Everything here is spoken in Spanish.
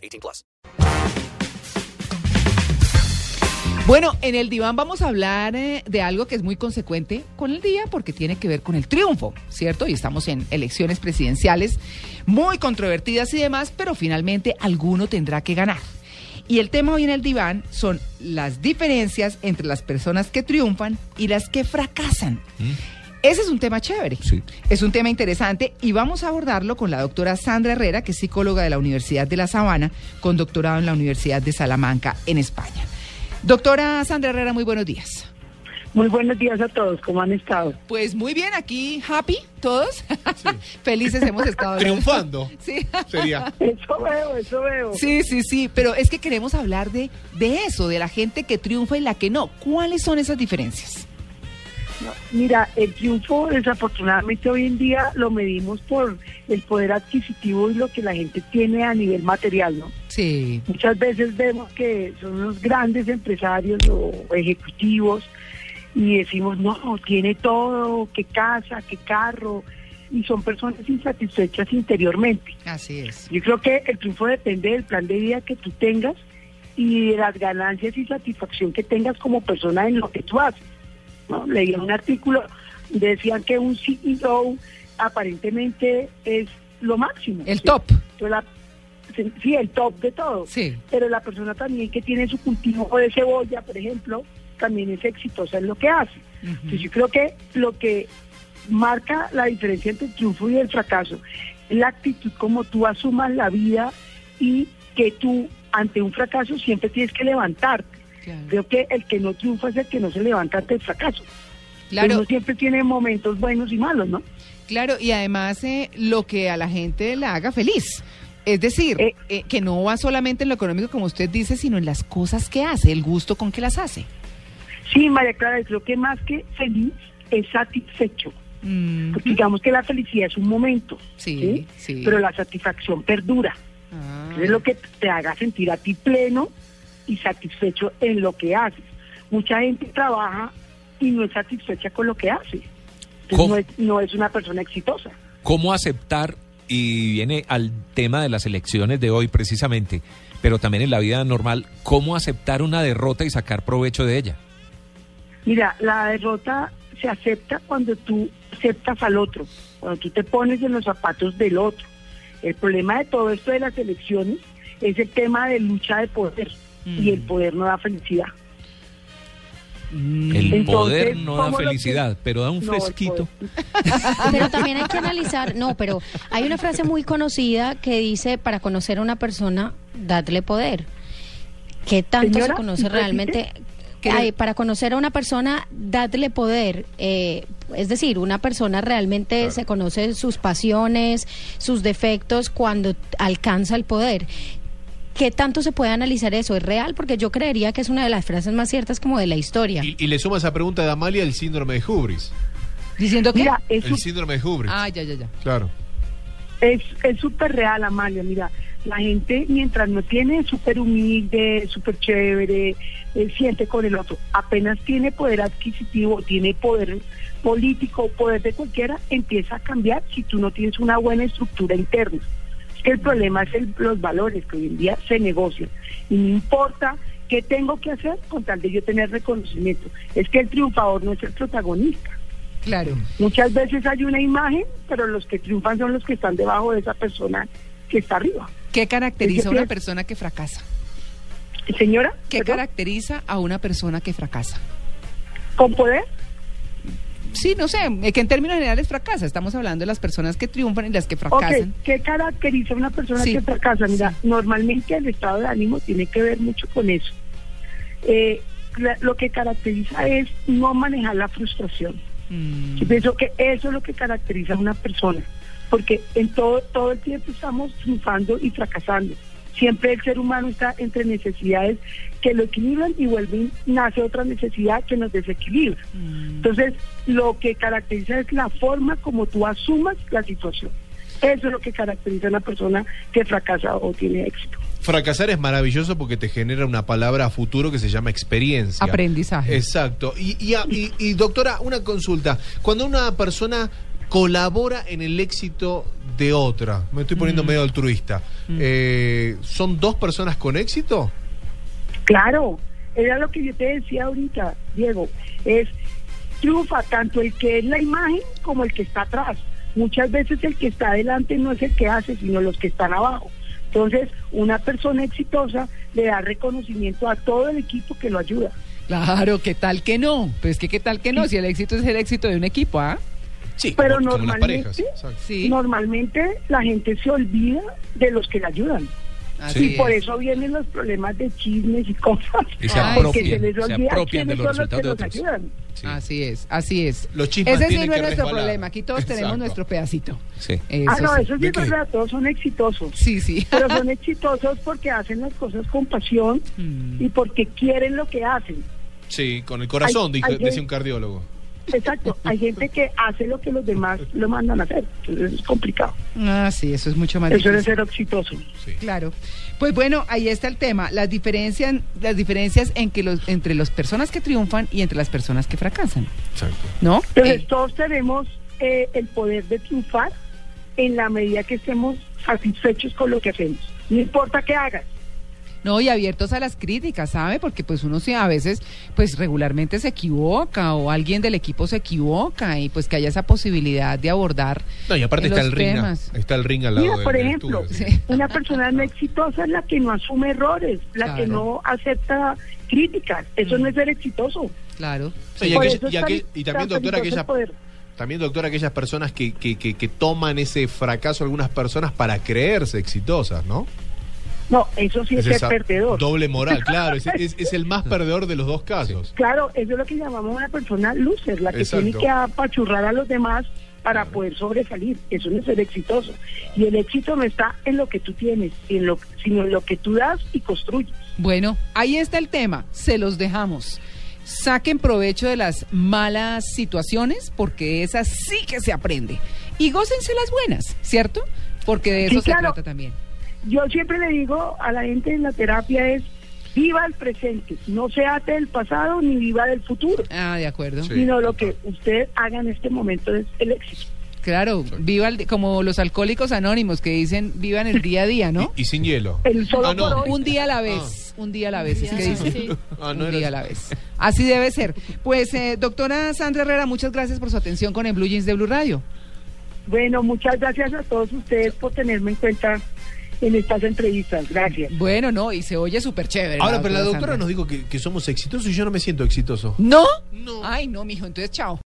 18 plus. Bueno, en el diván vamos a hablar eh, de algo que es muy consecuente con el día porque tiene que ver con el triunfo, ¿cierto? Y estamos en elecciones presidenciales muy controvertidas y demás, pero finalmente alguno tendrá que ganar. Y el tema hoy en el diván son las diferencias entre las personas que triunfan y las que fracasan. Ese es un tema chévere. Sí. Es un tema interesante y vamos a abordarlo con la doctora Sandra Herrera, que es psicóloga de la Universidad de La Sabana, con doctorado en la Universidad de Salamanca, en España. Doctora Sandra Herrera, muy buenos días. Muy buenos días a todos, ¿cómo han estado? Pues muy bien, aquí happy todos. Felices hemos estado. Triunfando. Sí. Sería. Eso veo, eso veo. Sí, sí, sí, pero es que queremos hablar de, de eso, de la gente que triunfa y la que no. ¿Cuáles son esas diferencias? No, Mira, el triunfo desafortunadamente hoy en día lo medimos por el poder adquisitivo y lo que la gente tiene a nivel material, ¿no? Sí. Muchas veces vemos que son los grandes empresarios o ejecutivos y decimos, no, tiene todo, qué casa, qué carro, y son personas insatisfechas interiormente. Así es. Yo creo que el triunfo depende del plan de vida que tú tengas y de las ganancias y satisfacción que tengas como persona en lo que tú haces. ¿No? Leí un artículo, decían que un CEO aparentemente es lo máximo. El ¿sí? top. Pero la- sí, sí, el top de todo. Sí. Pero la persona también que tiene su cultivo de cebolla, por ejemplo, también es exitosa en lo que hace. Entonces yo creo que lo que marca la diferencia entre el triunfo y el fracaso es la actitud como tú asumas la vida y que tú ante un fracaso siempre tienes que levantarte. Claro. Creo que el que no triunfa es el que no se levanta ante el fracaso. Claro. Uno siempre tiene momentos buenos y malos, ¿no? Claro, y además eh, lo que a la gente la haga feliz. Es decir, Eh. eh, que no va solamente en lo económico, como usted dice, sino en las cosas que hace, el gusto con que las hace. Sí, María Clara, creo que más que feliz es satisfecho. Mm, Porque digamos que la felicidad es un momento, Sí, sí. pero la satisfacción perdura. ah, Es lo que te haga sentir a ti pleno y satisfecho en lo que haces. Mucha gente trabaja y no es satisfecha con lo que hace. No, es, no es una persona exitosa. ¿Cómo aceptar? Y viene al tema de las elecciones de hoy precisamente, pero también en la vida normal, ¿cómo aceptar una derrota y sacar provecho de ella? Mira, la derrota se acepta cuando tú aceptas al otro, cuando tú te pones en los zapatos del otro. El problema de todo esto de las elecciones es el tema de lucha de poder y el poder no da felicidad. mm, El Entonces, poder no da ¿cómo lo que- felicidad, pero da un No, fresquito. Pero también hay que analizar, no, pero hay una frase muy conocida que dice, para conocer a una persona, dadle poder. ¿Qué tanto Señora, se conoce realmente? Para conocer a una persona, dadle poder. Eh, es decir, una persona realmente se conoce sus pasiones, sus defectos cuando alcanza el poder. ¿Qué tanto se puede analizar eso? ¿Es real? Porque yo creería que es una de las frases más ciertas como de la historia. Y, y le suma esa pregunta de Amalia el síndrome de Hubris. Diciendo que... Mira, es El síndrome de Hubris. Ah, ya, ya, ya. Claro. Es es súper real, Amalia. Mira, la gente mientras no tiene súper humilde, súper chévere, eh, siente con el otro, apenas tiene poder adquisitivo, tiene poder político, poder de cualquiera, empieza a cambiar si tú no tienes una buena estructura interna. Que el problema es el- los valores que hoy en día se negocian. Y no importa qué tengo que hacer con tal de yo tener reconocimiento. Es que el triunfador no es el protagonista. Claro. Muchas veces hay una imagen, pero los que triunfan son los que están debajo de esa persona que está arriba. ¿Qué caracteriza a una persona que fracasa? Señora, ¿Qué ¿perdón? caracteriza a una persona que fracasa? ¿Con poder? Sí, no sé, que en términos generales fracasa. Estamos hablando de las personas que triunfan y las que fracasan. ¿qué caracteriza a una persona Sí, que fracasa? Mira, sí. normalmente el estado de ánimo tiene que ver mucho con eso. Eh, la- lo que caracteriza es no manejar la frustración. Mm, Yo pienso que eso es lo que caracteriza a una persona, porque en todo todo el tiempo estamos triunfando y fracasando. Siempre el ser humano está entre necesidades que lo equilibran y vuelven, nace otra necesidad que nos desequilibra. Entonces, lo que caracteriza es la forma como tú asumas la situación. Eso es lo que caracteriza a una persona que fracasa o tiene éxito. Fracasar es maravilloso porque te genera una palabra a futuro que se llama experiencia. Aprendizaje. Exacto. Y, y, y- y, doctora, una consulta. Cuando una persona colabora en el éxito de otra, me estoy Mm. poniendo medio altruista, eh, ¿son dos personas con éxito? Claro, era lo que yo te decía ahorita, Diego, es triunfa tanto el que es la imagen como el que está atrás. Muchas veces el que está adelante no es el que hace, sino los que están abajo. Entonces, una persona exitosa le da reconocimiento a todo el equipo que lo ayuda. Claro, ¿qué tal que no? Pues que qué tal que no, si el éxito es el éxito de un equipo, ¿ah? Sí, Pero como, como las normalmente- parejas. Normalmente la gente se olvida de los que le ayudan. Así y por es. eso vienen los problemas de chismes y cosas. Y se apropian, se les se olvida apropian de los son los que resultados de los otros. Sí. Así es, así es. Los chismes Ese sí no es que nuestro resbalar. problema. Aquí todos tenemos nuestro pedacito. Sí. Eso ah, no, eso sí ¿De es qué? verdad, todos son exitosos. Sí, sí. Pero son exitosos porque hacen las cosas con pasión Mm. y porque quieren lo que hacen. Sí, con el corazón, Hay- dijo- hay decía que- un cardiólogo. Exacto, hay gente que hace lo que los demás lo mandan a hacer. Entonces es complicado. Ah, sí, eso es mucho más Eso es difícil. ser exitoso. Sí. Claro. Pues bueno, ahí está el tema, las diferencias, las diferencias en que los, entre las personas que triunfan y entre las personas que fracasan, Exacto. ¿no? Entonces Eh, todos tenemos eh, el poder de triunfar en la medida que estemos satisfechos con lo que hacemos. No importa qué hagas. No, y abiertos a las críticas, ¿sabe? Porque pues uno sí a veces, pues regularmente se equivoca o alguien del equipo se equivoca y pues que haya esa posibilidad de abordar. No, y aparte está el ring, está el ring al lado Mira, del- por del ejemplo, sí. una persona no exitosa es la que no asume errores, la Claro. que no acepta críticas. Eso no es ser exitoso. Claro. Sí, y, aquella- también, doctora, poder. también, doctora, aquellas personas que, que, que, que toman ese fracaso, algunas personas, para creerse exitosas, ¿no? No, eso sí es, ser perdedor. Doble moral, claro. Es, es- es el más perdedor de los dos casos. Claro, eso es lo que llamamos una persona loser, la que Exacto. tiene que apachurrar a los demás para poder sobresalir. Eso no es ser exitoso. Y el éxito no está en lo que tú tienes, en lo, sino en lo que tú das y construyes. Bueno, ahí está el tema, se los dejamos. Saquen provecho de las malas situaciones, porque esas sí que se aprende. Y gócense las buenas, ¿cierto? Porque de Sí, eso se claro. trata también. Yo siempre le digo a la gente en la terapia es, viva el presente, no se ate del pasado ni viva del futuro, Ah, de acuerdo. Sí. sino lo que usted haga en este momento es el éxito. Claro, viva el, como los alcohólicos anónimos que dicen vivan el día a día, ¿no? Y, y sin hielo. El solo Ah, no. por hoy. Un día a la vez, un día a la vez, es que dicen. Ah, no un día a eso. la vez. Así debe ser. Pues, eh, doctora Sandra Herrera, muchas gracias por su atención con el Blue Jeans de Blue Radio. Bueno, muchas gracias a todos ustedes por tenerme en cuenta en estas entrevistas. Gracias. Bueno, no, y se oye súper chévere. Ahora, pero la doctora Sandra. nos dijo que, que somos exitosos y yo no me siento exitoso. ¿No? No. Ay, no, mijo, entonces chao.